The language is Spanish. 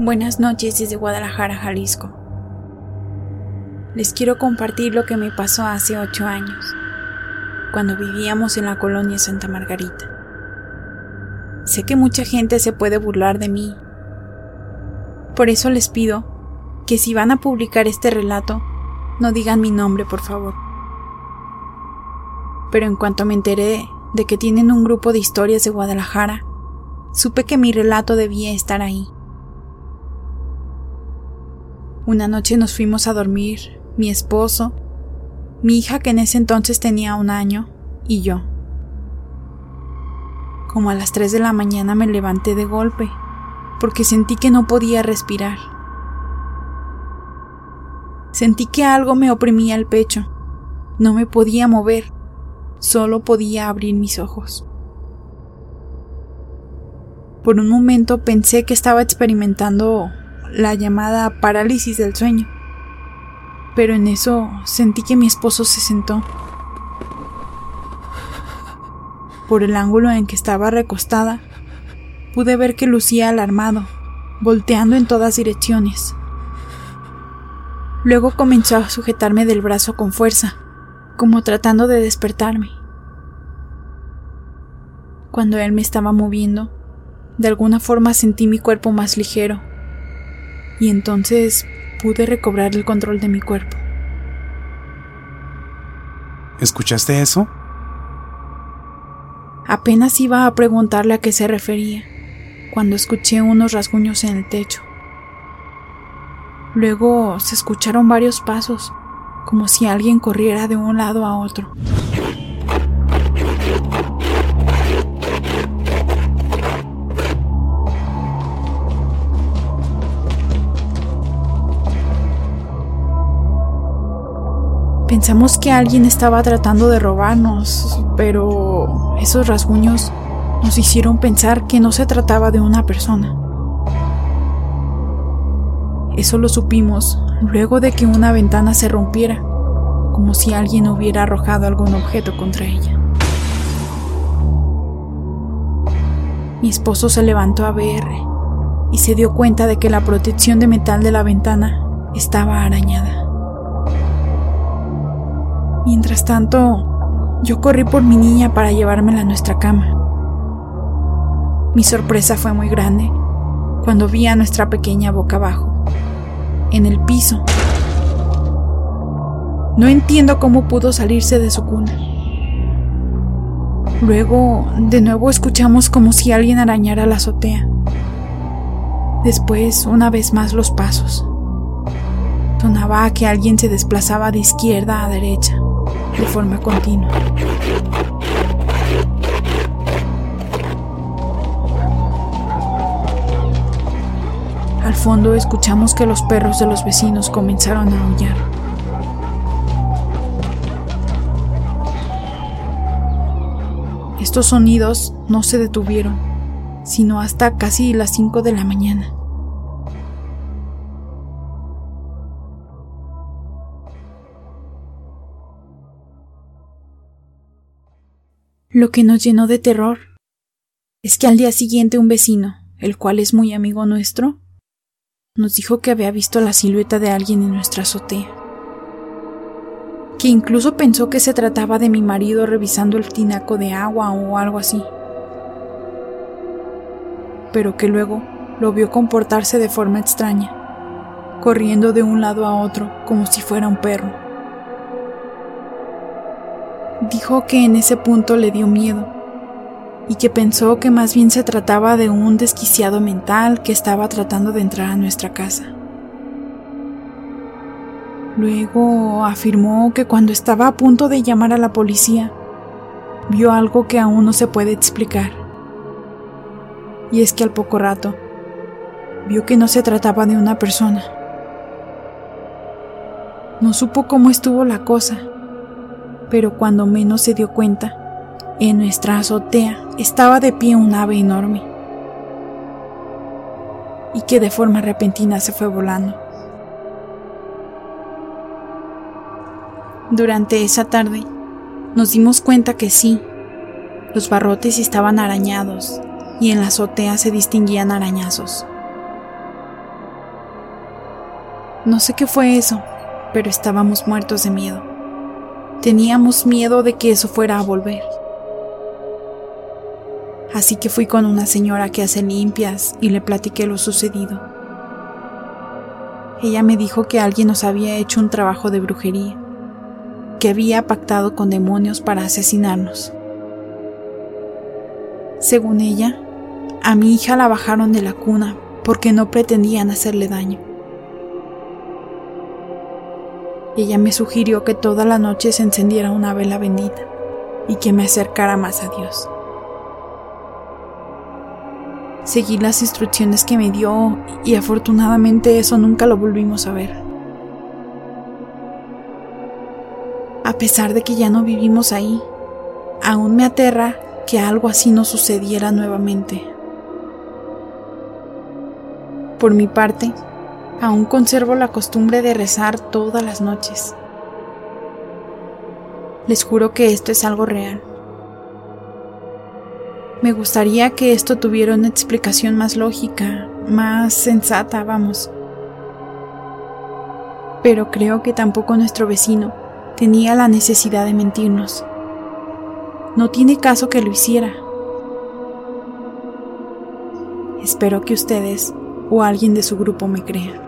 Buenas noches desde Guadalajara, Jalisco. Les quiero compartir lo que me pasó hace ocho años, cuando vivíamos en la colonia Santa Margarita. Sé que mucha gente se puede burlar de mí. Por eso les pido que si van a publicar este relato, no digan mi nombre, por favor. Pero en cuanto me enteré de que tienen un grupo de historias de Guadalajara, supe que mi relato debía estar ahí. Una noche nos fuimos a dormir, mi esposo, mi hija que en ese entonces tenía un año, y yo. Como a las 3 de la mañana me levanté de golpe, porque sentí que no podía respirar. Sentí que algo me oprimía el pecho. No me podía mover, solo podía abrir mis ojos. Por un momento pensé que estaba experimentando la llamada parálisis del sueño. Pero en eso sentí que mi esposo se sentó. Por el ángulo en que estaba recostada, pude ver que lucía alarmado, volteando en todas direcciones. Luego comenzó a sujetarme del brazo con fuerza, como tratando de despertarme. Cuando él me estaba moviendo, de alguna forma sentí mi cuerpo más ligero y entonces pude recobrar el control de mi cuerpo. ¿Escuchaste eso? Apenas iba a preguntarle a qué se refería, cuando escuché unos rasguños en el techo. Luego se escucharon varios pasos, como si alguien corriera de un lado a otro. Pensamos que alguien estaba tratando de robarnos, pero esos rasguños nos hicieron pensar que no se trataba de una persona. Eso lo supimos luego de que una ventana se rompiera, como si alguien hubiera arrojado algún objeto contra ella. Mi esposo se levantó a ver y se dio cuenta de que la protección de metal de la ventana estaba arañada. Mientras tanto, yo corrí por mi niña para llevármela a nuestra cama. Mi sorpresa fue muy grande cuando vi a nuestra pequeña boca abajo, en el piso. No entiendo cómo pudo salirse de su cuna. Luego, de nuevo escuchamos como si alguien arañara la azotea. Después, una vez más, los pasos. Sonaba que alguien se desplazaba de izquierda a derecha, de forma continua. Al fondo escuchamos que los perros de los vecinos comenzaron a aullar. Estos sonidos no se detuvieron, sino hasta casi las 5 de la mañana. Lo que nos llenó de terror. Es que al día siguiente un vecino, el cual es muy amigo nuestro, nos dijo que había visto la silueta de alguien en nuestra azotea, que incluso pensó que se trataba de mi marido revisando el tinaco de agua o algo así, pero que luego lo vio comportarse de forma extraña, corriendo de un lado a otro como si fuera un perro. Dijo que en ese punto le dio miedo y que pensó que más bien se trataba de un desquiciado mental que estaba tratando de entrar a nuestra casa. Luego afirmó que cuando estaba a punto de llamar a la policía, vio algo que aún no se puede explicar. Y es que al poco rato, vio que no se trataba de una persona. No supo cómo estuvo la cosa, pero cuando menos se dio cuenta, en nuestra azotea estaba de pie un ave enorme y que de forma repentina se fue volando. Durante esa tarde nos dimos cuenta que sí, los barrotes estaban arañados y en la azotea se distinguían arañazos. No sé qué fue eso, pero estábamos muertos de miedo. Teníamos miedo de que eso fuera a volver así que fui con una señora que hace limpias y le platiqué lo sucedido. Ella me dijo que alguien nos había hecho un trabajo de brujería, que había pactado con demonios para asesinarnos. Según ella, a mi hija la bajaron de la cuna porque no pretendían hacerle daño. Ella me sugirió que toda la noche se encendiera una vela bendita y que me acercara más a Dios. Seguí las instrucciones que me dio y afortunadamente eso nunca lo volvimos a ver. A pesar de que ya no vivimos ahí, aún me aterra que algo así no sucediera nuevamente. Por mi parte, aún conservo la costumbre de rezar todas las noches. Les juro que esto es algo real. Me gustaría que esto tuviera una explicación más lógica, más sensata, vamos. Pero creo que tampoco nuestro vecino tenía la necesidad de mentirnos. No tiene caso que lo hiciera. Espero que ustedes o alguien de su grupo me crea.